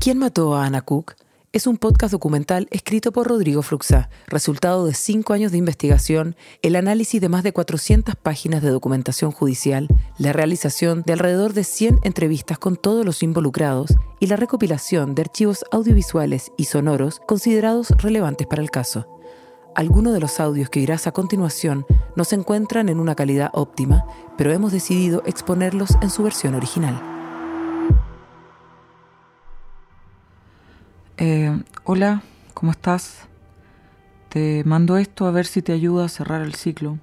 ¿Quién mató a Ana Cook? Es un podcast documental escrito por Rodrigo Fruxá, resultado de cinco años de investigación, el análisis de más de 400 páginas de documentación judicial, la realización de alrededor de 100 entrevistas con todos los involucrados y la recopilación de archivos audiovisuales y sonoros considerados relevantes para el caso. Algunos de los audios que irás a continuación no se encuentran en una calidad óptima, pero hemos decidido exponerlos en su versión original. Eh, hola, ¿cómo estás? Te mando esto a ver si te ayuda a cerrar el ciclo.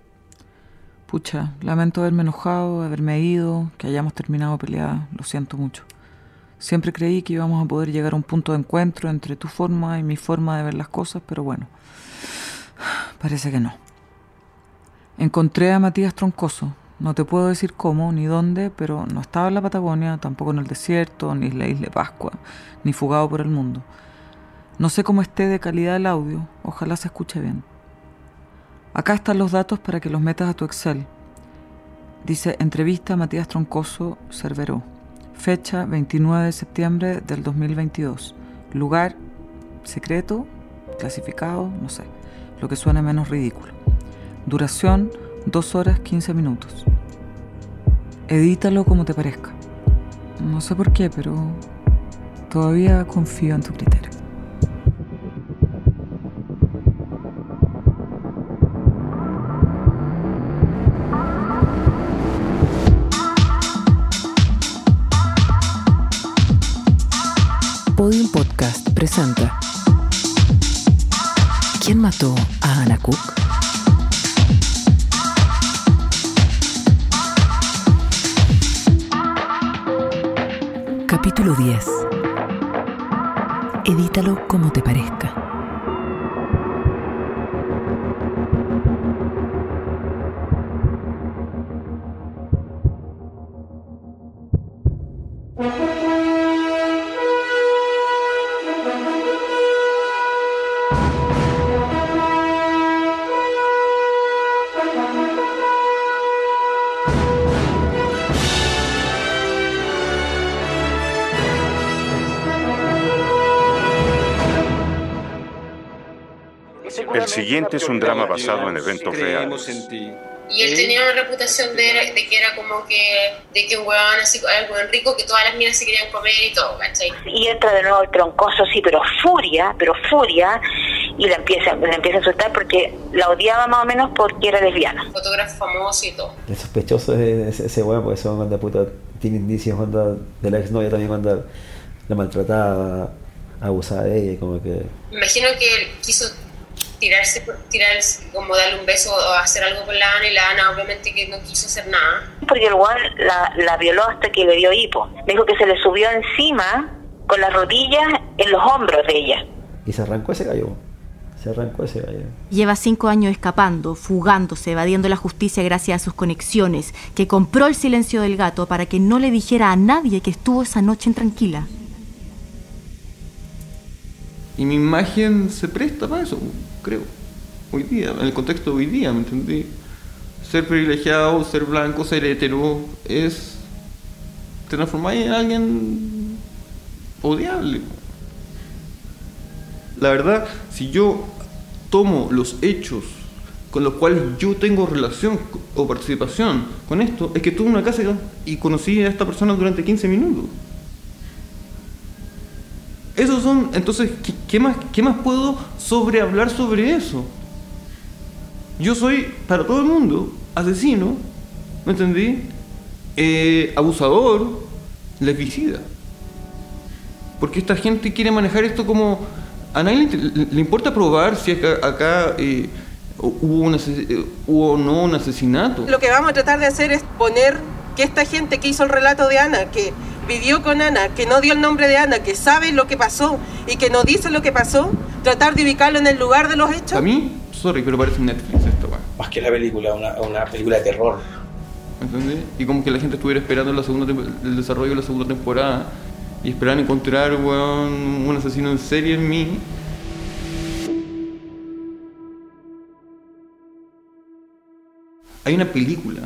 Pucha, lamento haberme enojado, haberme ido, que hayamos terminado peleada, lo siento mucho. Siempre creí que íbamos a poder llegar a un punto de encuentro entre tu forma y mi forma de ver las cosas, pero bueno, parece que no. Encontré a Matías Troncoso. No te puedo decir cómo ni dónde, pero no estaba en la Patagonia, tampoco en el desierto, ni en la isla de Pascua, ni fugado por el mundo. No sé cómo esté de calidad el audio, ojalá se escuche bien. Acá están los datos para que los metas a tu Excel. Dice entrevista a Matías Troncoso Cerveró. Fecha 29 de septiembre del 2022. Lugar secreto, clasificado, no sé, lo que suene menos ridículo. Duración 2 horas 15 minutos. Edítalo como te parezca. No sé por qué, pero todavía confío en tu criterio. Edítalo como te parezca. El siguiente es un drama basado en eventos reales. Y él tenía una reputación de, de que era como que, de que un huevón así, un rico, que todas las minas se querían comer y todo, ¿cachai? Y entra de nuevo el troncoso, sí, pero furia, pero furia, y la empieza, la empieza a soltar porque la odiaba más o menos porque era lesbiana. Fotógrafo famoso y todo. El sospechoso es ese, ese weón, porque ese weón cuando puta tiene indicios cuando de la exnovia también cuando la maltrataba, abusaba de ella y como que... Me imagino que él quiso tirarse, por- tirarse, como darle un beso o hacer algo con la Ana y la Ana obviamente que no quiso hacer nada. Porque el la, la violó hasta que le dio hipo. Me dijo que se le subió encima con las rodillas en los hombros de ella. Y se arrancó ese gallo. Se arrancó ese gallo. Lleva cinco años escapando, fugándose, evadiendo la justicia gracias a sus conexiones, que compró el silencio del gato para que no le dijera a nadie que estuvo esa noche intranquila. Y mi imagen se presta para eso, creo. Hoy día, en el contexto de hoy día, ¿me entendí? Ser privilegiado, ser blanco, ser hetero, es. te transformáis en alguien odiable. La verdad, si yo tomo los hechos con los cuales yo tengo relación o participación con esto, es que tuve una casa y conocí a esta persona durante 15 minutos. Esos son, entonces, ¿qué, más, ¿qué más puedo sobre hablar sobre eso? Yo soy, para todo el mundo, asesino, ¿me entendí? Eh, abusador, lesbicida. Porque esta gente quiere manejar esto como... A nadie le, importa probar si acá, acá eh, hubo, un eh, hubo o no un asesinato. Lo que vamos a tratar de hacer es poner que esta gente que hizo el relato de Ana, que vivió con Ana, que no dio el nombre de Ana, que sabe lo que pasó y que no dice lo que pasó, tratar de ubicarlo en el lugar de los hechos. A mí, sorry, pero parece Netflix esto, weón. Más que la película, una, una película de terror. ¿Entendés? Y como que la gente estuviera esperando la segunda el desarrollo de la segunda temporada y esperaban encontrar weón, un asesino en serie en mí. Hay una película.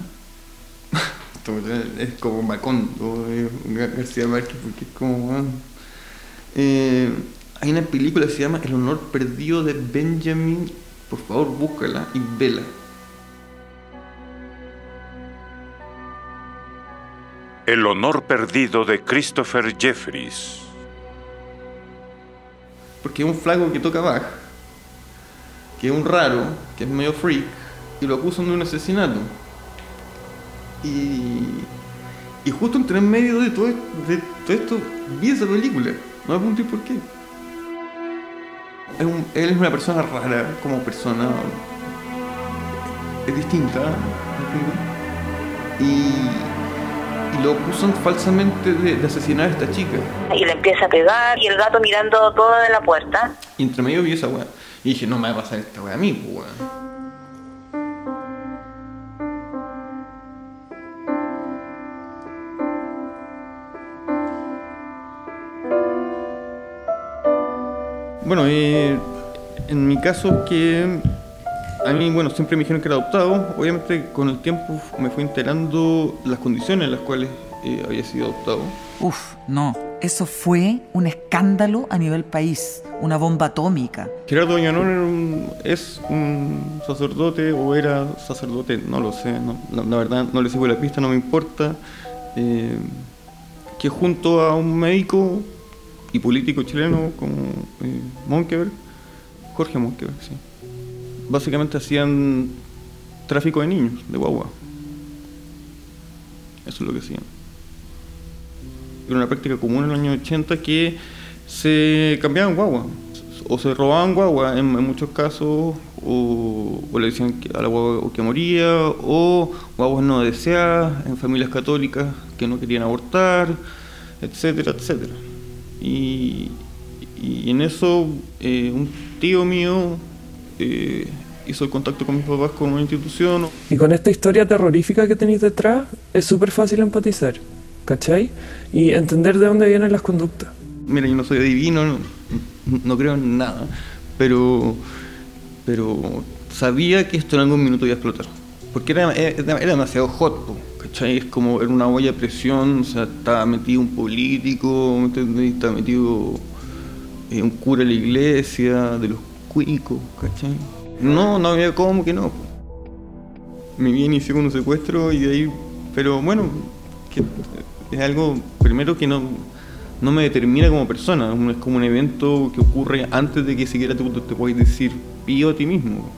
Es como Macondo, Gar- García Márquez, porque es como. weón, eh, una película que se llama El honor perdido de Benjamin. Por favor, búscala y vela. El honor perdido de Christopher Jeffries. Porque es un flaco que toca Bach, que es un raro, que es medio freak, y lo acusan de un asesinato. Y, y justo entre en medio de todo, de todo esto vi esa película. No me pregunté por qué. Es un- él es una persona rara como persona. Es distinta. Y, y lo acusan falsamente de, de asesinar a esta chica. Y le empieza a pegar y el gato mirando todo de la puerta. Y entre medio vi esa weá. Y dije, no me va a pasar esta weá a mí, pues, weón. Bueno, eh, en mi caso que a mí, bueno, siempre me dijeron que era adoptado. Obviamente con el tiempo me fui enterando las condiciones en las cuales eh, había sido adoptado. Uf, no. Eso fue un escándalo a nivel país, una bomba atómica. Gerardo un- es un sacerdote o era sacerdote, no lo sé, no- la, la verdad no le sigo la pista, no me importa. eh, que junto a un médico y político chileno como eh, Monkeberg, Jorge Monkeberg, sí, básicamente hacían tráfico de niños, de guagua. Eso es lo que hacían. Era una práctica común en los años 80 que se cambiaban guagua o se robaban guagua en, muchos casos o, o le decían a la guagua que moría o guaguas no deseadas en familias católicas que no querían abortar, etcétera, etcétera. Y, y en eso eh, un tío mío eh, hizo el contacto con mis papás con una institución Y con esta historia terrorífica que tenéis detrás, es súper fácil empatizar, ¿cachai? Y entender de dónde vienen las conductas. Mira, yo no soy adivino, no, no creo en nada, pero, pero sabía que esto en algún minuto iba a explotar. Porque era, era, era demasiado hot, po, ¿cachai? Es como era una olla de presión, o sea, estaba metido un político, estaba metido eh, un cura de la iglesia, de los cuicos, ¿cachai? No, no había cómo que no. Mi vida inició con un secuestro y de ahí, pero bueno, que es algo, primero que no, no me determina como persona, es como un evento que ocurre antes de que siquiera tú te puedas decir pío a ti mismo.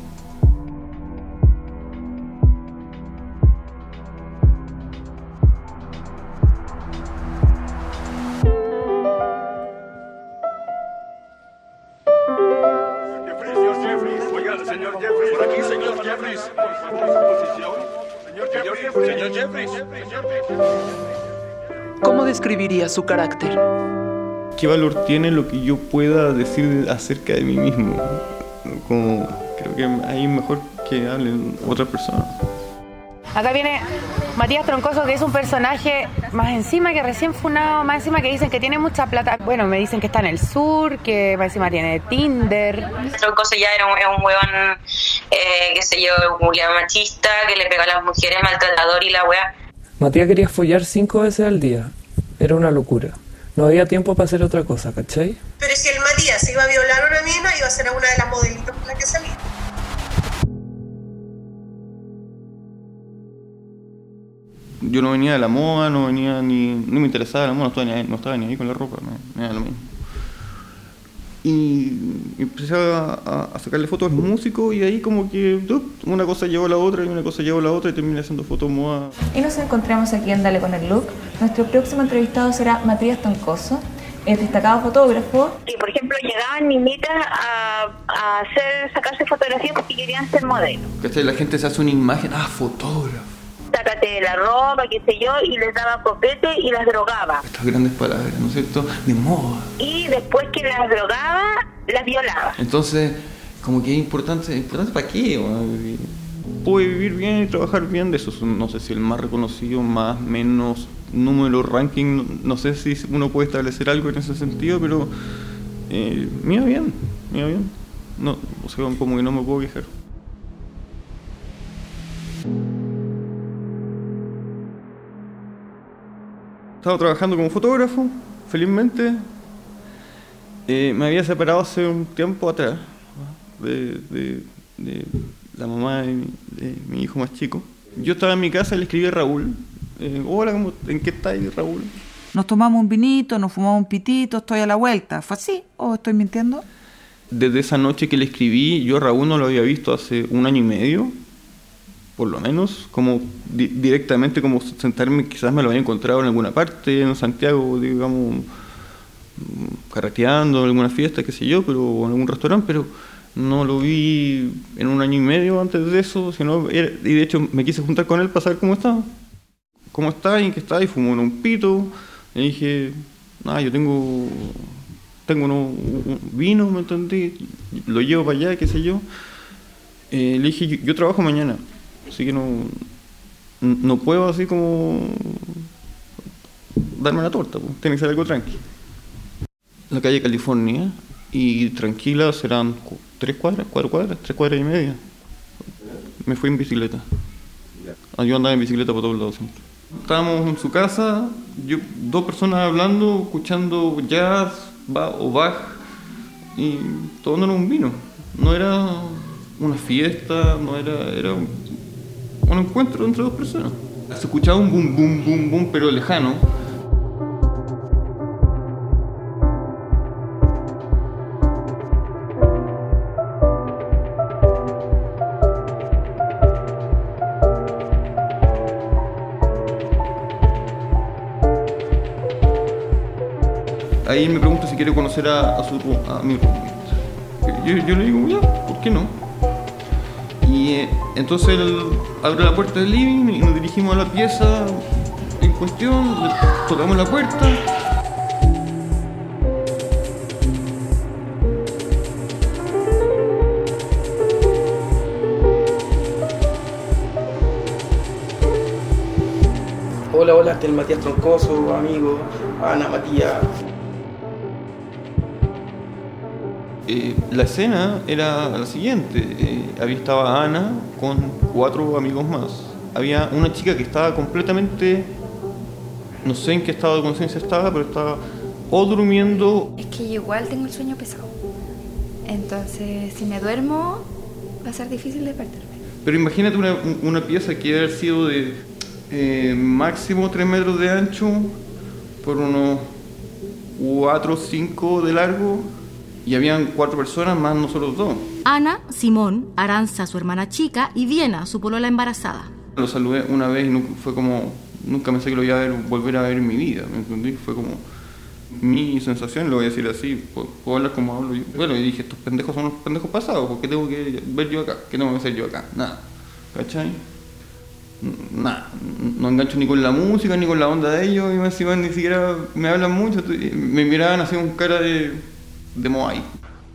Su carácter? ¿Qué valor tiene lo que yo pueda decir acerca de mí mismo? Como, creo que ahí mejor que hablen otras personas. Acá viene Matías Troncoso, que es un personaje más encima que recién funado, más encima que dicen que tiene mucha plata. Bueno, me dicen que está en el sur, que más encima tiene Tinder. Troncoso ya era un, era un huevón, eh, qué sé yo, un machista, que le pega a las mujeres, maltratador y la wea. Matías quería follar cinco veces al día. Era una locura. No había tiempo para hacer otra cosa, ¿cachai? Pero si el Matías se iba a violar a una mina, iba a ser a una de las modelitas con las que salía. Yo no venía de la moda, no venía ni. no me interesaba la moda, no estaba ni, ahí- no estaba ni ahí con la ropa, me, me da lo mismo. Y empecé a, sacarle fotos a los músicos y ahí como que una cosa llevó a la otra y una cosa llevó a la otra y terminé haciendo fotos moda. Y nos encontramos aquí en Dale con el Look. Nuestro próximo entrevistado será Matías Toncoso, es destacado fotógrafo. Y por ejemplo, llegaban niñitas a, a hacer, sacarse fotografías porque querían ser modelos. La gente se hace una imagen, ah, fotógrafo. Sácate la ropa, qué sé yo, y les daba copete y las drogaba. Estas grandes palabras, ¿no es cierto? De moda. Y después que las drogaba, las violaba. Entonces, como que es importante, ¿importante para qué? Puede vivir bien y trabajar bien de eso. No sé si el más reconocido, más, menos, número, ranking, no, no sé si uno puede establecer algo en ese sentido, pero eh, me iba bien, me iba bien. No, o sea, como que no me puedo quejar. Estaba trabajando como fotógrafo, felizmente, Eh, me había separado hace un tiempo atrás de, de- de la mamá de mi, de mi hijo más chico. Yo estaba en mi casa y le escribí a Raúl. eh, Hola, ¿cómo- ¿en qué estáis, Raúl? Nos tomamos un vinito, nos fumamos un pitito, estoy a la vuelta. ¿Fue así o estoy mintiendo? Desde esa noche que le escribí, yo a Raúl no lo había visto hace un año y medio, por lo menos, como di- directamente como sentarme, quizás me lo había encontrado en alguna parte, en Santiago, digamos, carreteando, en alguna fiesta, qué sé yo, pero o en algún restaurante, pero no lo vi en un año y medio antes de eso, sino era- y de hecho me quise juntar con él para saber cómo estaba. ¿Cómo está? ¿Y en qué está? Y fumó un pito. Y dije, ah, yo tengo tengo uno- un vino, ¿me entendí? Lo llevo para allá, qué sé yo. Eh, le dije, yo trabajo mañana, así que no, no puedo así como darme la torta, pues, tiene que ser algo tranqui. La calle California, y tranquila serán tres cuadras, cuatro cuadras, tres cuadras y media. Me fui en bicicleta. Ah, Yo andaba en bicicleta por todos lados siempre. Estábamos en su casa, yo, dos personas hablando, escuchando jazz o Bach y tomándonos un vino. No era una fiesta, no era, era un, un encuentro entre dos personas. Se escuchaba un boom, boom, boom, boom, pero lejano. Ahí me pregunta si quiere conocer a, su, a. Yo, yo le digo, ya, ¿por qué no? Y eh, entonces él abre la puerta del living y nos dirigimos a la pieza en cuestión, tocamos la puerta. Hola, hola, este es el Matías Troncoso, amigo, Ana, Matías. Eh, la escena era la siguiente. eh, había estaba Ana con cuatro amigos más. Había una chica que estaba completamente, no sé en qué estado de conciencia estaba, pero estaba o durmiendo Es que igual tengo el sueño pesado. Entonces, si me duermo, va a ser difícil despertarme. Pero imagínate una, una pieza que debe haber sido de eh, máximo 3 metros de ancho por unos 4 o 5 de largo y habían cuatro personas más nosotros dos. Ana, Simón, Aranza, su hermana chica, y Viena, su polola embarazada. Lo saludé una vez y nunca, fue como, nunca pensé que lo iba a ver- volver a ver en mi vida, ¿me entendí? Fue como mi sensación, lo voy a decir así, puedo, puedo hablar como hablo yo. Bueno, y dije, estos pendejos son los pendejos pasados, ¿por qué tengo que ver yo acá? ¿Qué tengo que hacer yo acá? Nada, ¿cachai? Nada, no engancho ni con la música ni con la onda de ellos, y más encima ni siquiera me hablan mucho, me miraban así con cara de, de Moai.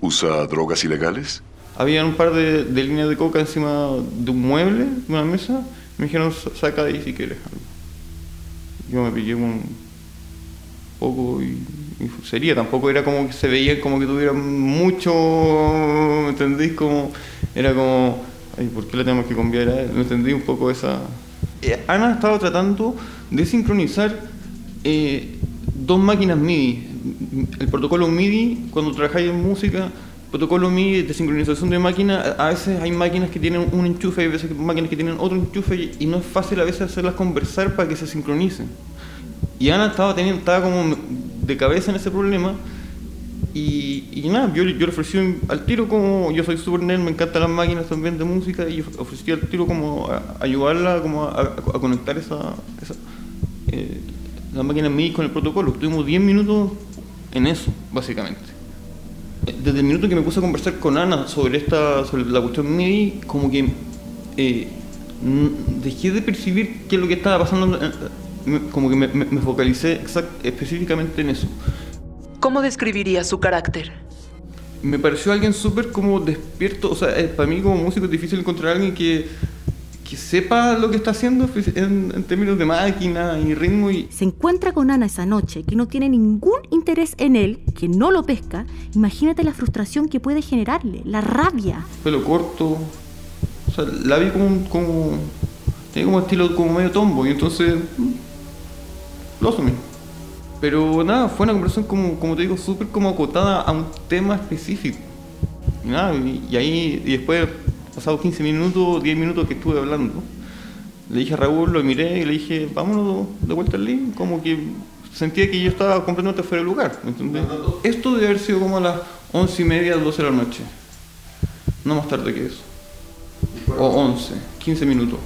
¿Usa drogas ilegales? Había un par de, de líneas de coca encima de un mueble, de una mesa. Me dijeron, "Sa- saca de ahí si quieres algo. Yo me pillé un poco y, y sería. Tampoco era como que se veía como que tuviera mucho, ¿me entendís? Como, era como, ay, ¿por qué le tenemos que cambiar él? ¿Me entendí? Un poco esa... Eh, Ana estaba tratando de sincronizar eh, dos máquinas MIDI. El protocolo MIDI, cuando trabajáis en música, protocolo MIDI de sincronización de máquina, a veces hay máquinas que tienen un enchufe, hay veces máquinas que tienen otro enchufe y- no es fácil a veces hacerlas conversar para que se sincronicen. Y Ana estaba, teniendo, estaba como de cabeza en ese problema y, y nada, yo, yo le ofrecí al tiro como, yo soy super nerd, me encantan las máquinas también de música y of- ofrecí al tiro como a, ayudarla como a, a- conectar esa, esa eh, la máquina MIDI con el protocolo. Estuvimos 10 minutos en eso, básicamente. Desde el minuto que me puse a conversar con Ana sobre esta sobre la cuestión MIDI, como que eh, dejé de percibir qué es lo que estaba pasando, eh, como que me, me- me focalicé exact- específicamente en eso. ¿Cómo describiría su carácter? Me pareció alguien súper como despierto, o sea, eh, para mí como músico es difícil encontrar a alguien que, que sepa lo que está haciendo en, en términos de máquina y ritmo y, Se encuentra con Ana esa noche, que no tiene ningún interés en él, que no lo pesca. Imagínate la frustración que puede generarle, la rabia. pelo corto. O sea, la vi como, un- como tenía como estilo como medio tombo y entonces mm, lo asumí. Pero nada, fue una conversación como, como te digo, súper como acotada a un tema específico. Y, nada, y, y ahí, y después, pasados 15 minutos, 10 minutos que estuve hablando, le dije a Raúl, lo miré y le dije, vámonos de vuelta al link, como que sentía que yo estaba completamente fuera de lugar, ¿me entendés? Esto debe haber sido como a las 11 y media, 12 de la noche. No más tarde que eso. O 11, 15 minutos,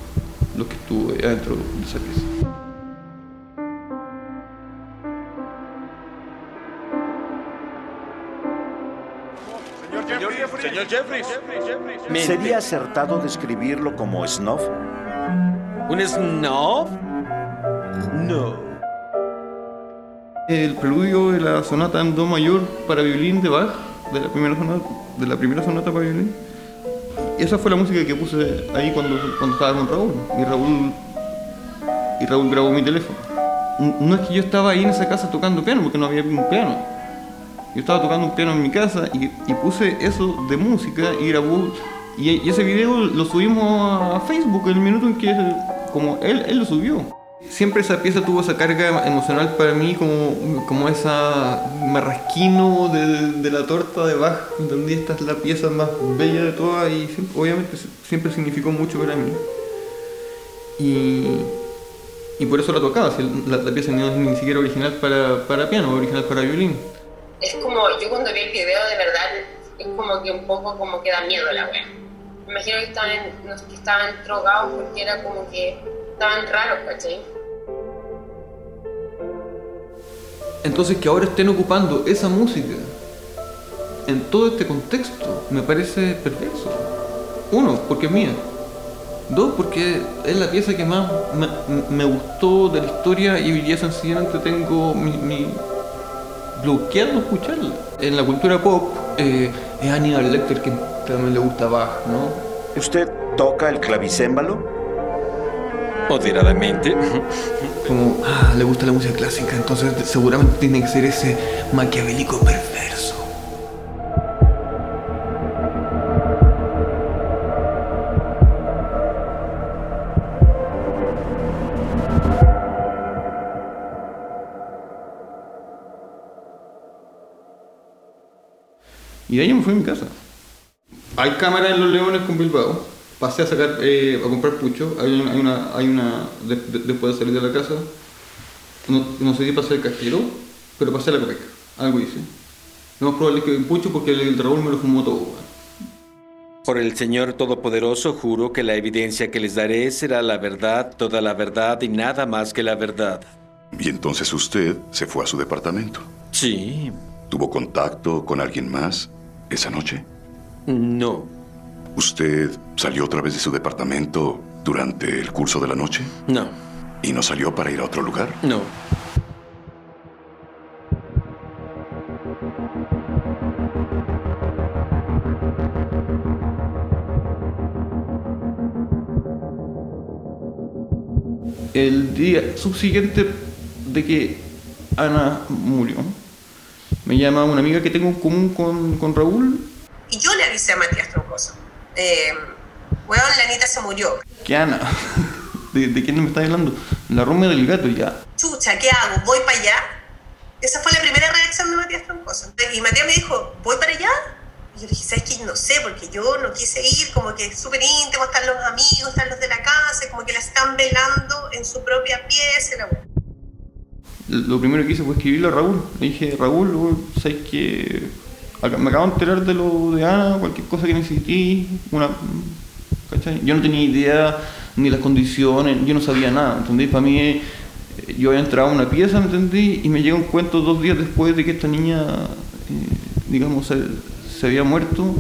lo que estuve adentro de esa pieza. Señor Jeffries. ¿Sería acertado describirlo como snuff? ¿Un snuff? No. El preludio de la sonata en do mayor para violín de Bach, de la primera sonata, de la primera sonata para violín. Y esa fue la música que puse ahí cuando, cuando estaba con Raúl. Y Raúl y Raúl grabó mi teléfono. No es que yo estaba ahí en esa casa tocando piano, porque no había un piano. Yo estaba tocando un piano en mi casa y, y puse eso de música y grabó. Y, y ese video lo subimos a Facebook el minuto en que como él, él lo subió. Siempre esa pieza tuvo esa carga emocional para mí como, como esa marrasquino de, de la torta de Bach. ¿Entendí? Esta es la pieza más bella de todas y siempre- obviamente siempre significó mucho para mí. Y, y por eso la tocaba. La, la pieza no es ni siquiera original para, para piano, original para violín. Es como, yo cuando vi el video de verdad, es como que un poco como que da miedo la wea. Me imagino que estaban, no es que estaban drogados porque era como que estaban raros, ¿cachai? Entonces que ahora estén ocupando esa música en todo este contexto me parece perverso. Uno, porque es mía. Dos, porque es la pieza que más me, me gustó de la historia y día sencillamente tengo mi, mi bloqueando escucharla. En la cultura pop eh, es Aníbal Lecter que también le gusta Bach, ¿no? ¿Usted toca el clavicémbalo? Moderadamente. Como, ah, le gusta la música clásica, entonces seguramente tiene que ser ese maquiavélico perverso. Y de ahí me fui a mi casa. Hay cámaras en Los Leones con Bilbao. Pasé a sacar, eh, a comprar pucho. Hay una, hay una, hay una de- de- después de salir de la casa. No, no sé si pasé el cajero, pero pasé la copeca. Algo hice. Lo más probable es que un pucho porque el, el Raúl me lo fumó todo. Por el Señor Todopoderoso juro que la evidencia que les daré será la verdad, toda la verdad y nada más que la verdad. Y entonces usted se fue a su departamento. Sí. ¿Tuvo contacto con alguien más esa noche? No. ¿Usted salió otra vez de su departamento durante el curso de la noche? No. ¿Y no salió para ir a otro lugar? No. El día subsiguiente de que Ana murió, me llama una amiga que tengo en común con, con Raúl, Y yo le avisé a Matías Troncoso. Eh, weón, la Anita se murió. que Ana, ¿de, de quién me está hablando? La Rome del gato ya. Chucha, ¿qué hago? ¿Voy para allá? Esa fue la primera reacción de Matías Troncoso. Y Matías me dijo, ¿voy para allá? Y yo le dije, ¿sabes qué? No sé, porque yo no quise ir, como que es súper íntimo, están los amigos, están los de la casa, como que la están velando en su propia pieza. La. Lo primero que hice fue escribirle a Raúl. Le dije, Raúl, ¿sabes que Me acabo de enterar de lo de Ana, cualquier cosa que necesité, una... ¿cachai? Yo no tenía idea ni las condiciones, yo no sabía nada, ¿entendí? Para mí, eh, yo había entrado a una pieza, ¿me entendí? Y me llega un cuento dos días después de que esta niña, eh, digamos, se había muerto.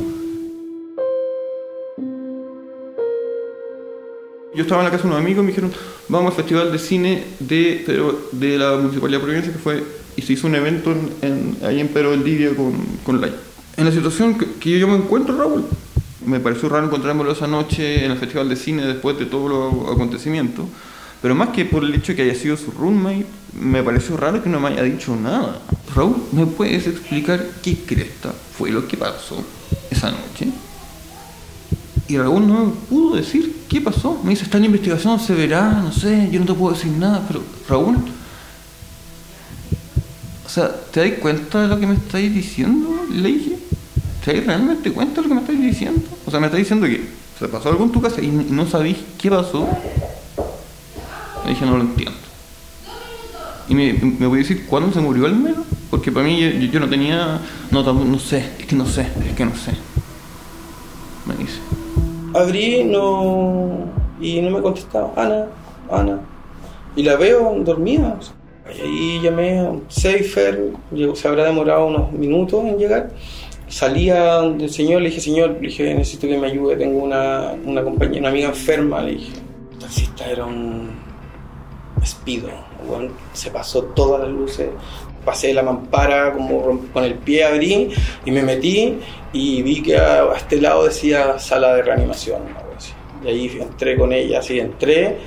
Yo estaba en la casa de unos amigos y me dijeron, vamos al festival de cine de, Pedro- de la Municipalidad de Providencia, que fue, y se hizo un evento en, en- ahí en Pedro del Livia con, con Lai. En la situación que, que yo me encuentro, Raúl, me pareció raro encontrármelo esa noche en el festival de cine después de todos los acontecimientos, pero más que por el hecho de que haya sido su roommate, me pareció raro que no me haya dicho nada. Raúl, ¿me puedes explicar qué cresta fue lo que pasó esa noche? Y Raúl no me pudo decir qué pasó. Me dice, está en investigación, se verá, no sé, yo no te puedo decir nada, pero Raúl, sea, ¿te das cuenta de lo que me estáis diciendo? Le dije, ¿te das realmente cuenta de lo que me estáis diciendo? O sea, me estáis diciendo que se pasó algo en tu casa y no sabéis qué pasó. Le dije, no lo entiendo. ¿Y me, voy a decir cuándo se murió al menos? Porque para mí yo, yo no tenía... No, no sé, es que no sé, es que no sé. Me dice. Abrí no, y no me contestaba. Ana, Ana. Y la veo dormida. Y llamé a un Seifer, se habrá demorado unos minutos en llegar. Salía del señor, le dije, señor, le dije, necesito que me ayude, tengo una, una compañera, amiga enferma, le dije. Taxista era un despido, bueno, se pasó todas las luces, pasé la mampara como con el pie abrí y me metí y vi que a, este lado decía sala de reanimación, así. Y ahí entré con ella, así entré.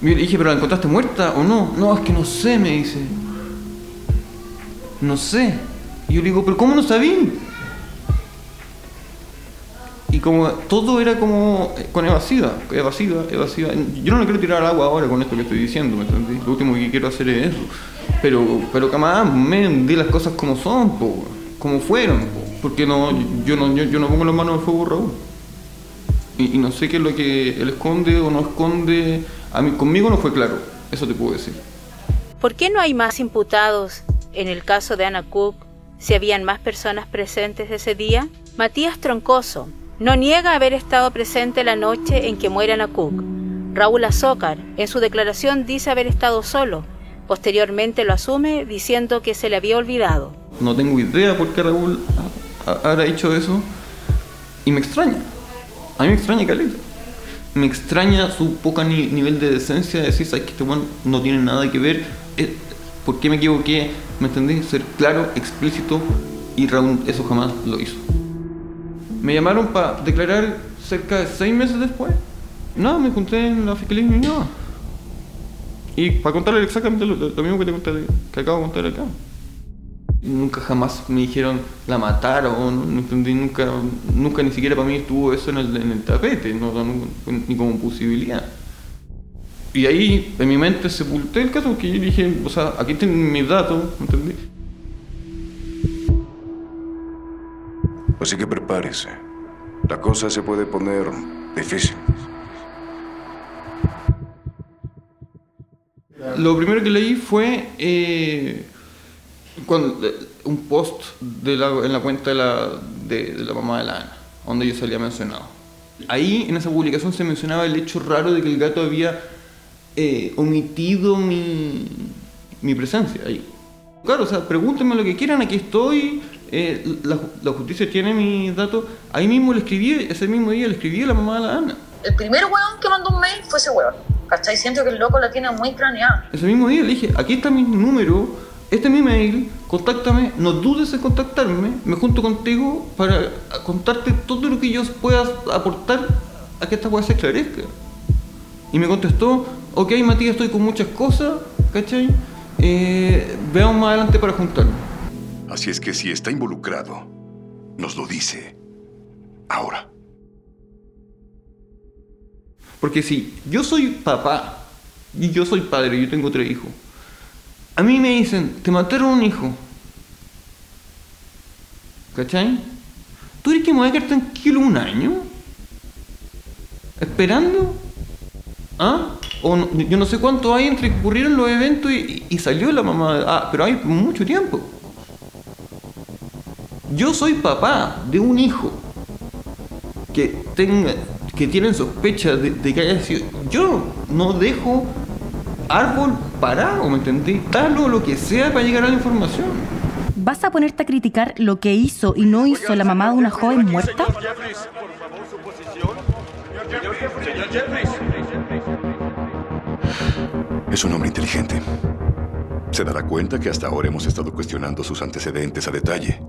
Mira, dije, ¿pero la encontraste muerta o no? No, es que no sé, me dice. No sé. Y yo le digo, ¿pero cómo no sabí? Y como todo era como eh, con evasiva, evasiva, evasiva. Yo no le quiero tirar al agua ahora con esto que estoy diciendo, ¿me entendés? Lo último que quiero hacer es eso. Pero, pero camarada, me di las cosas como son, po, como fueron, po. porque no, yo no, yo, yo no pongo las manos el fuego, Raúl. Y, y no sé qué es lo que él esconde o no esconde. A mí, conmigo no fue claro, eso te puedo decir. ¿Por qué no hay más imputados en el caso de Ana Cook si habían más personas presentes ese día? Matías Troncoso no niega haber estado presente la noche en que muere Ana Cook. Raúl Azócar, en su declaración, dice haber estado solo. Posteriormente lo asume diciendo que se le había olvidado. No tengo idea por qué Raúl ha- ha- habrá hecho eso. Y me extraña. A mí me extraña Caleta. Me extraña su poca ni- nivel de decencia de decir, ¿sabes que este weón no tiene nada que ver? Eh, ¿Por qué me equivoqué? ¿Me entendí? Ser claro, explícito. Y Raúl eso jamás lo hizo. Me llamaron para declarar cerca de seis meses después. No, me junté en la fiscalía y nada. Y para contarle exactamente lo, lo mismo que te conté, que acabo de contar acá. Nunca jamás me dijeron la mataron, no entendí, nunca, nunca ni siquiera para mí estuvo eso en el, en el tapete, no, no, ni como posibilidad. Y ahí en mi mente sepulté el caso porque yo dije, o sea, aquí tienen mis datos, ¿me entendí? Así que prepárese. La cosa se puede poner difícil. Lo primero que leí fue eh, cuando- eh, un post de la- en la cuenta de la, de, de la mamá de la Ana, donde yo salía mencionado. Ahí en esa publicación se mencionaba el hecho raro de que el gato había eh, omitido mi, mi presencia ahí. Claro, o sea, pregúntenme lo que quieran, aquí estoy, eh, la, la justicia tiene mis datos. Ahí mismo le escribí, ese mismo día le escribí a la mamá de la Ana. El primer weón que mandó un mail fue ese weón. ¿Cachai? Siento que el loco la tiene muy craneada. Ese mismo día le dije, aquí está mi número, este es mi mail, contáctame, no dudes en contactarme, me junto contigo para contarte todo lo que yo pueda aportar a que esta cosa se esclarezca. Y me contestó, ok Matías, estoy con muchas cosas, ¿cachai? Eh, veamos más adelante para juntarnos. Así es que si está involucrado, nos lo dice. Ahora. Porque si yo soy papá y yo soy padre, yo tengo tres hijos, a mí me dicen, te mataron un hijo. ¿Cachai? ¿Tú crees que me voy a quedar tranquilo un año? ¿Esperando? ¿Ah? O yo no sé cuánto hay entre ocurrieron los eventos y, y salió la mamá. Ah, pero hay mucho tiempo. Yo soy papá de un hijo que tenga que tienen sospecha de, de que haya sido. Yo no dejo árbol parado, ¿me entendí? Talo lo que sea para llegar a la información. ¿Vas a ponerte a criticar lo que hizo y no hizo la mamá de una joven muerta? Señor Jeffries. Es un hombre inteligente. Se dará cuenta que hasta ahora hemos estado cuestionando sus antecedentes a detalle.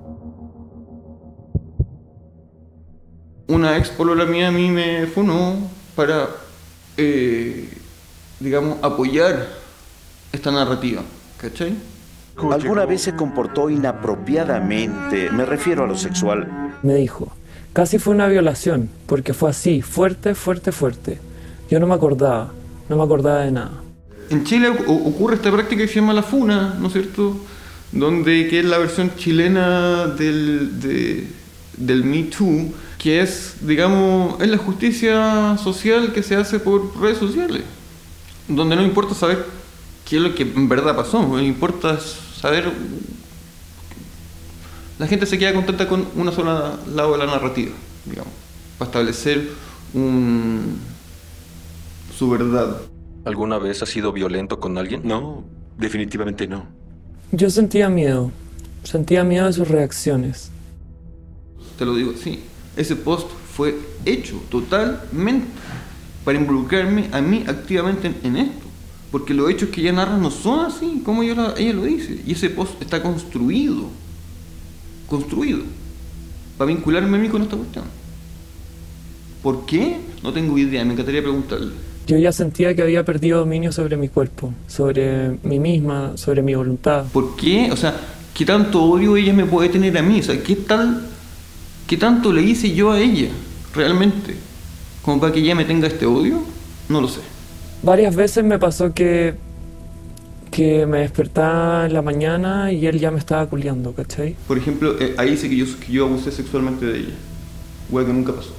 Una ex polola mía a mí me funó para, eh, digamos, apoyar esta narrativa, ¿cachai? ¿Alguna vez se comportó inapropiadamente? Me refiero a lo sexual. Me dijo, casi fue una violación, porque fue así, fuerte, fuerte, fuerte. Yo no me acordaba, no me acordaba de nada. En Chile ocurre esta práctica que se llama la funa, ¿no es cierto? donde que es la versión chilena del, de- del Me Too, que es, digamos, es la justicia social que se hace por redes sociales, donde no importa saber qué es lo que en verdad pasó, lo que importa es saber... La gente se queda contenta con una sola lado de la narrativa, digamos, para establecer un, su verdad. ¿Alguna vez has sido violento con alguien? No, definitivamente no. Yo sentía miedo. Sentía miedo de sus reacciones. Te lo digo así. Ese post fue hecho totalmente para involucrarme a mí activamente en, en esto. Porque los hechos que ella narra no son así, como ella, lo- ella lo dice. Y ese post está construido. Construido. Para vincularme a mí con esta cuestión. ¿Por qué? No tengo idea. Me encantaría preguntarle. Yo ya sentía que había perdido dominio sobre mi cuerpo, sobre mí misma, sobre mi voluntad. ¿Por qué? O sea, ¿qué tanto odio ella me puede tener a mí? O sea, ¿qué tal, qué tanto le hice yo a ella realmente? Como para que ella me tenga este odio, no lo sé. Varias veces me pasó que, que me despertaba en la mañana y él ya me estaba culiando, ¿cachai? Por ejemplo, eh, ahí dice que yo, que yo abusé sexualmente de ella. Hueá que nunca pasó.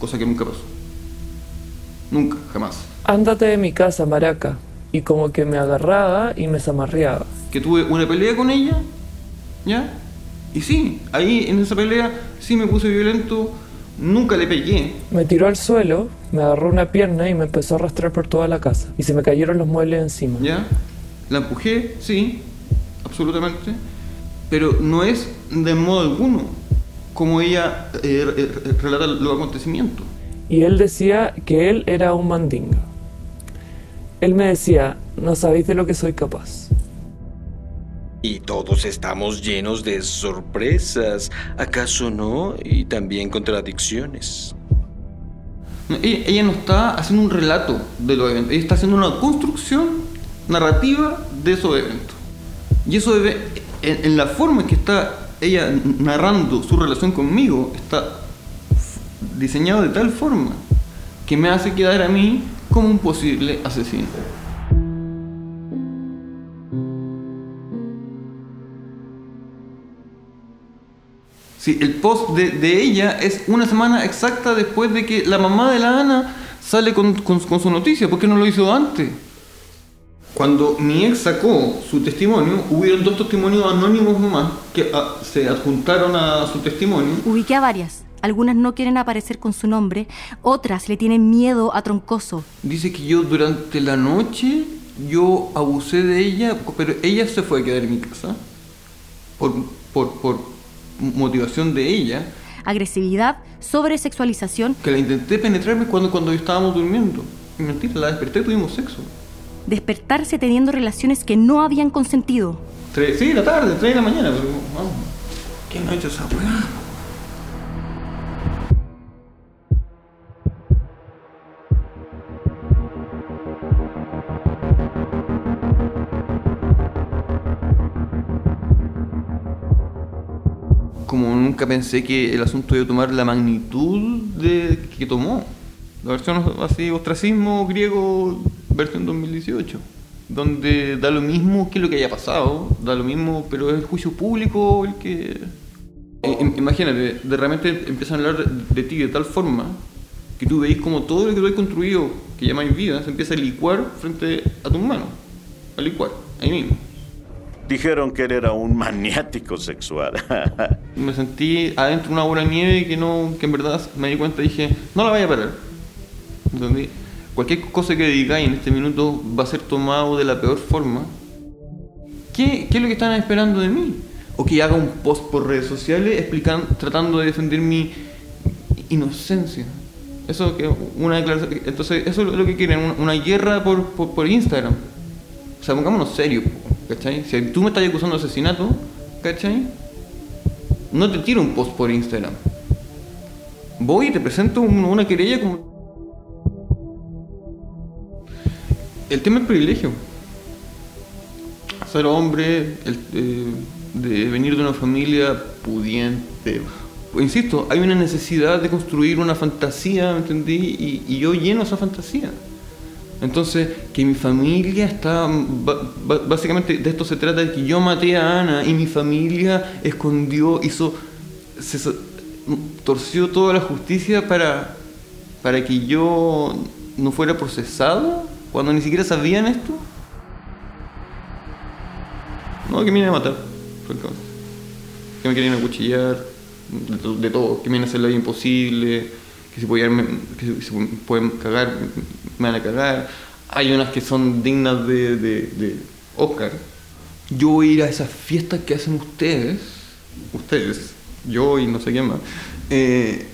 Cosa que nunca pasó. Nunca, jamás. Ándate de mi casa, maraca. Y como que me agarraba y me zamarreaba. Que tuve una pelea con ella, ¿ya? Y sí, ahí en esa pelea sí me puse violento, nunca le pegué. Me tiró al suelo, me agarró una pierna y me empezó a arrastrar por toda la casa. Y se me cayeron los muebles encima. ¿Ya? La empujé, sí, absolutamente. Pero no es de modo alguno como ella eh, eh, relata los acontecimientos. Y él decía que él era un mandinga. Él me decía, no sabéis de lo que soy capaz. Y todos estamos llenos de sorpresas, ¿acaso no? Y también contradicciones. Ella, ella no está haciendo un relato de los eventos, ella está haciendo una construcción narrativa de esos eventos. Y eso debe, en, en la forma en que está ella narrando su relación conmigo, está diseñado de tal forma que me hace quedar a mí como un posible asesino. Sí, el post de, de ella es una semana exacta después de que la mamá de la Ana sale con, con- con su noticia. ¿Por qué no lo hizo antes? Cuando mi ex sacó su testimonio, hubieron dos testimonios anónimos más que ah, se adjuntaron a su testimonio. Ubiqué a varias. Algunas no quieren aparecer con su nombre, otras le tienen miedo a Troncoso. Dice que yo durante la noche yo abusé de ella, pero ella se fue a quedar en mi casa por, por, por motivación de ella, Agresividad, sobresexualización, que la intenté penetrarme cuando, cuando estábamos durmiendo. Y mentira, la desperté y tuvimos sexo. despertarse teniendo relaciones que no habían consentido. Tres, sí, la tarde, tres de la mañana, pero vamos. ¿Quién ha hecho esa weá? Como nunca pensé que el asunto iba a tomar la magnitud de que tomó. La versión así, ostracismo griego, versión 2018 donde da lo mismo que lo que haya pasado, da lo mismo, pero es el juicio público el que... Im- imagínate, de repente empiezan a hablar de, de ti de tal forma que tú veis como todo lo que tú has construido, que llamáis vida, se empieza a licuar frente a tus manos. A licuar, ahí mismo. Dijeron que él era un maniático sexual. Me sentí adentro de una bola de nieve que no, que en verdad me di cuenta y dije, no la vaya a parar. ¿Entendí? Cualquier cosa que digáis en este minuto va a ser tomado de la peor forma. ¿Qué, qué es lo que están esperando de mí? O que haga un post por redes sociales explicando, tratando de defender mi inocencia. Eso que una. Entonces, eso es lo que quieren, una, guerra por, por, por Instagram. O sea, pongámonos serios, ¿cachai? Si tú me estás acusando de asesinato, ¿cachai? No te tiro un post por Instagram. Voy y te presento un- una querella como... El tema del privilegio. Ser hombre, eh, de venir de una familia pudiente. Insisto, hay una necesidad de construir una fantasía, ¿me entendí? Y yo lleno esa fantasía. Entonces, que mi familia está. Básicamente, de esto se trata de que yo maté a Ana y mi familia escondió, hizo. Se torció toda la justicia para. para que yo no fuera procesado cuando ni siquiera sabían esto. No, que me iban a matar, francamente. Que me querían acuchillar, de, de todo, que me iban a hacer la vida imposible, que si que si pueden cagar, me van a cagar. Hay unas que son dignas de, de, de Oscar. Yo voy a ir a esas fiestas que hacen ustedes, ustedes, yo y no sé quién más, eh,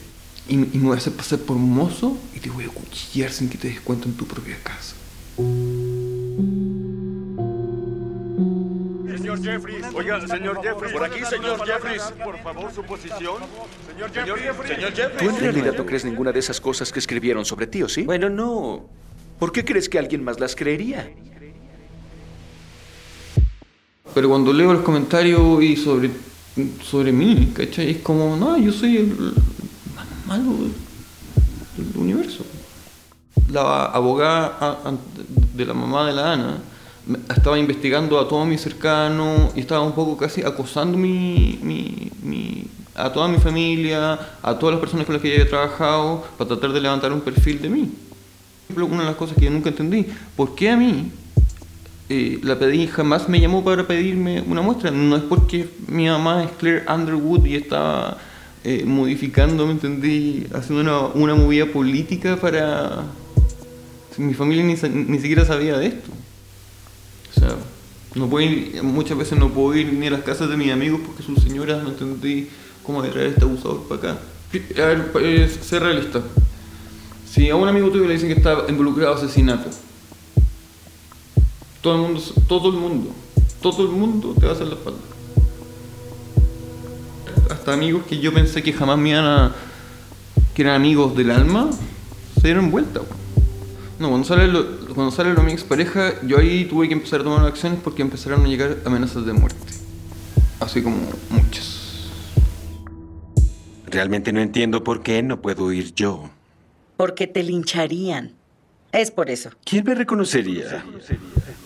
y, y me voy a hacer pasar por mozo y te voy a cuchillar sin que te des cuenta en tu propia casa. Señor Jeffries. Oiga, señor Jeffries. Por aquí, señor Jeffries. Por favor, su posición. Señor Jeffries. Señor Jeffries. ¿Tú en realidad no crees ninguna de esas cosas que escribieron sobre ti, o sí? Bueno, no. ¿Por qué crees que alguien más las creería? Pero cuando leo los comentarios y sobre, sobre mí, ¿cachai? Es como, no, yo soy el más malo del, universo. La abogada a- an- de la mamá de la Ana estaba investigando a todos mis cercanos y estaba un poco casi acosando mi, a toda mi familia, a todas las personas con las que yo había trabajado, para tratar de levantar un perfil de mí. Una de las cosas que yo nunca entendí, ¿por qué a mí eh, la pedí jamás me llamó para pedirme una muestra. No es porque mi mamá es Claire Underwood y estaba eh, modificando, ¿me entendí? Haciendo una, una movida política para... Mi familia ni, ni siquiera sabía de esto. O sea, no puedo ir- muchas veces no puedo ir ni a las casas de mis amigos porque sus señoras no entendí cómo de traer a este abusador para acá. A ver, eh, ser realista. Si a un amigo tuyo le dicen que está involucrado en asesinato, todo el mundo, todo el mundo, todo el mundo te va a hacer la espalda. Hasta amigos que yo pensé que jamás me iban a. que eran amigos del alma, se dieron vuelta. No, cuando sale, lo, cuando sale lo mi expareja, yo ahí tuve que empezar a tomar acciones porque empezaron a llegar amenazas de muerte. Así como muchas. Realmente no entiendo por qué no puedo ir yo. Porque te lincharían. Es por eso. ¿Quién me reconocería?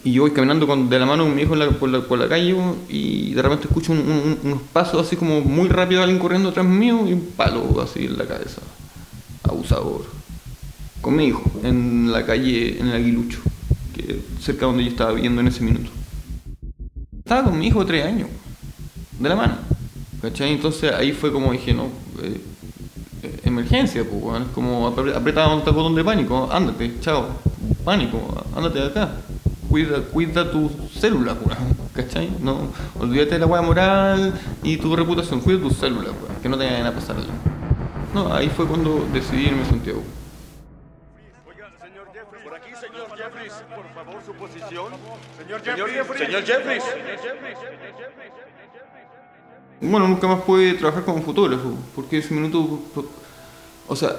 Y yo voy caminando con, de la mano con mi hijo en la- por, la, por la calle y de repente escucho un- un- unos pasos así como muy rápido alguien corriendo atrás mío y un palo así en la cabeza. Abusador. Con mi hijo, en la calle, en el Aguilucho, cerca donde yo estaba viviendo en ese minuto. Estaba con mi hijo tres años, de la mano. ¿Cachai? Entonces ahí fue como dije, no, eh, eh, emergencia, pues, weón. es como apre- apretaba un botón de pánico, ándate, chao, pánico, ándate de acá. Cuida, cuida tu célula, weón, ¿cachai? No, olvídate de la weá moral y tu reputación, cuida tus células, weón, que no te vayan a pasar. No, ahí fue cuando decidí irme a Santiago. Su posición. Señor Jeffries. Señor Jeffries. Bueno, nunca más pude trabajar como fotógrafo, porque ese minuto, o sea,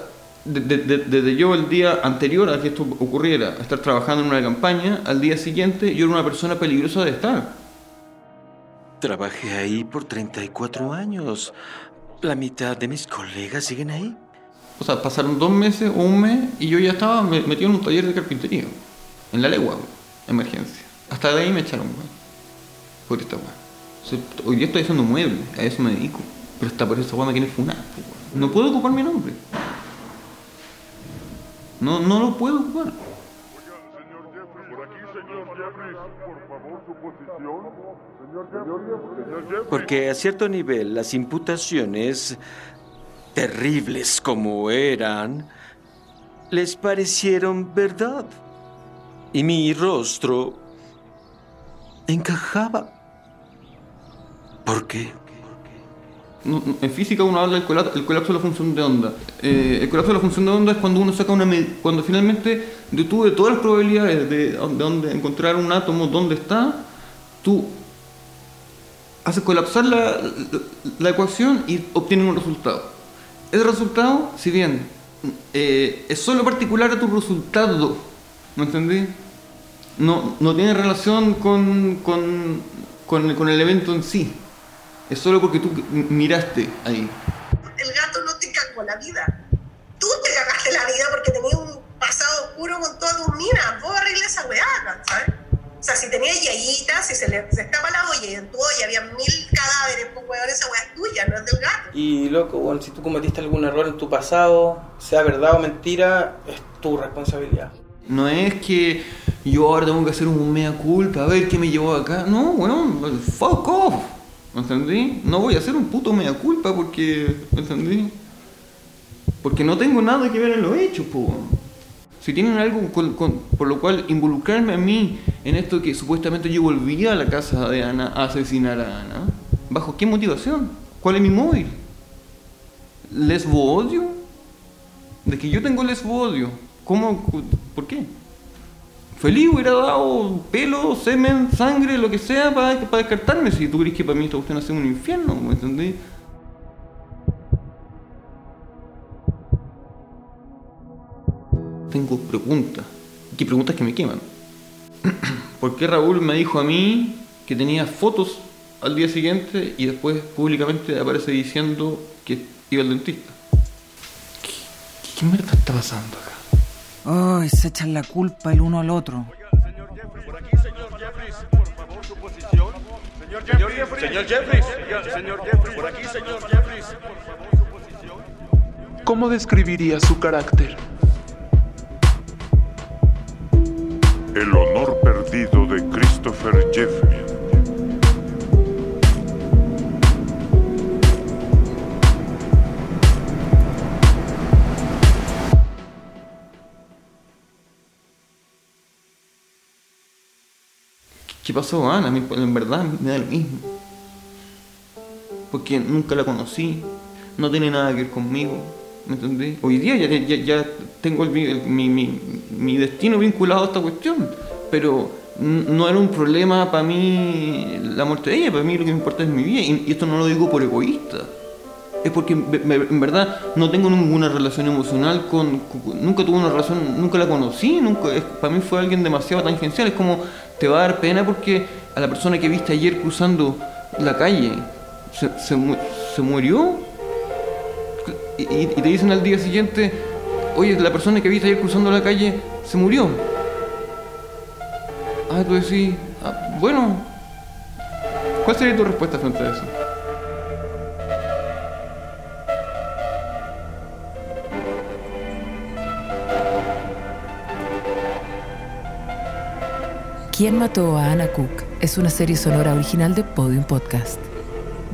de- de- de- desde yo el día anterior a que esto ocurriera, a estar trabajando en una campaña, al día siguiente yo era una persona peligrosa de estar. Trabajé ahí por 34 años. La mitad de mis colegas siguen ahí. O sea, pasaron dos meses o un mes y yo ya estaba me- metido en un taller de carpintería, en la legua, emergencia. Hasta de ahí me echaron, weón, por esta weón. Hoy día estoy haciendo muebles, a eso me dedico. Pero hasta por esa weón me quieren funar, weón. No puedo ocupar mi nombre. No, no lo puedo ocupar. Porque a cierto nivel las imputaciones, terribles como eran, les parecieron verdad. Y mi rostro encajaba. ¿Por qué? En física uno habla del colapso, de la función de onda. Eh, el colapso de la función de onda es cuando uno saca una cuando finalmente todas las probabilidades de, de dónde encontrar un átomo dónde está, tú haces colapsar la, la- la ecuación y obtienes un resultado. Ese resultado, si bien eh, es solo particular a tu resultado, ¿me entendí? No, no tiene relación con, con, con, con el evento en sí. Es solo porque tú miraste ahí. El gato no te cagó la vida. Tú te cagaste la vida porque tenías un pasado oscuro con toda mina, vos arregla esa weá, ¿sabes? O sea, si tenía yayitas, si se le se escapa la olla y en tu olla había mil cadáveres, pues weón, esa weá es tuya, no es del gato. Y loco, bueno, si tú cometiste algún error en tu pasado, sea verdad o mentira, es tu responsabilidad. No es que yo ahora tengo que hacer un mea culpa, a ver qué me llevó acá. No, bueno, fuck off. ¿Me entendí? No voy a hacer un puto mea culpa porque. ¿Me entendí? Porque no tengo nada que ver en lo hecho, po. Si tienen algo con- por lo cual involucrarme a mí en esto que supuestamente yo volví a la casa de Ana a asesinar a Ana, ¿bajo qué motivación? ¿Cuál es mi móvil? ¿Lesbo odio? De que yo tengo lesbo odio. ¿Cómo? ¿Por qué? Feliz hubiera dado pelo, semen, sangre, lo que sea para, para descartarme. Si tú crees que para mí esta cuestión es un infierno, ¿me entendí? Tengo preguntas. ¿Qué preguntas que me queman? ¿Por qué Raúl me dijo a mí que tenía fotos al día siguiente y después públicamente aparece diciendo que iba al dentista? ¿Qué, qué mierda está pasando acá? Ay, se echan la culpa el uno al otro. Señor Jeffries, señor Jeffries, señor Jeffries, por aquí, señor Jeffries. ¿Cómo describiría su carácter? El honor perdido de Christopher Jeffrey. Pasó, Ana? A mí, En verdad me da lo mismo. Porque nunca la conocí, no tiene nada que ver conmigo, ¿me entendés? Hoy día ya, ya, ya tengo el el- mi, mi- mi destino vinculado a esta cuestión, pero no era un problema para mí la muerte de ella, para mí lo que me importa es mi vida, y, y esto no lo digo por egoísta. Es porque en verdad no tengo ninguna relación emocional con, Nunca tuve una relación, nunca la conocí, nunca, para mí fue alguien demasiado tangencial. Es como te va a dar pena porque a la persona que viste ayer cruzando la calle se, se se murió y te dicen al día siguiente, oye, la persona que viste ayer cruzando la calle se murió. Ah, tú decís, "Ah, bueno, ¿cuál sería tu respuesta frente a eso? ¿Quién mató a Anna Cook? Es una serie sonora original de Podium Podcast.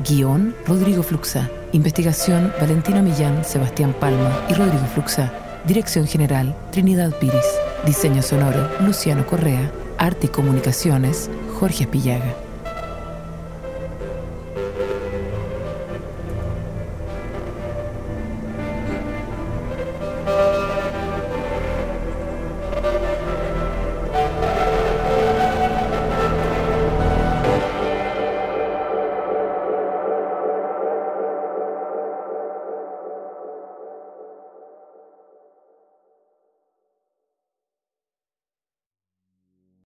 Guión, Rodrigo Fluxa. Investigación, Valentina Millán, Sebastián Palma y Rodrigo Fluxa. Dirección General, Trinidad Piris. Diseño sonoro, Luciano Correa. Arte y Comunicaciones, Jorge Pillaga.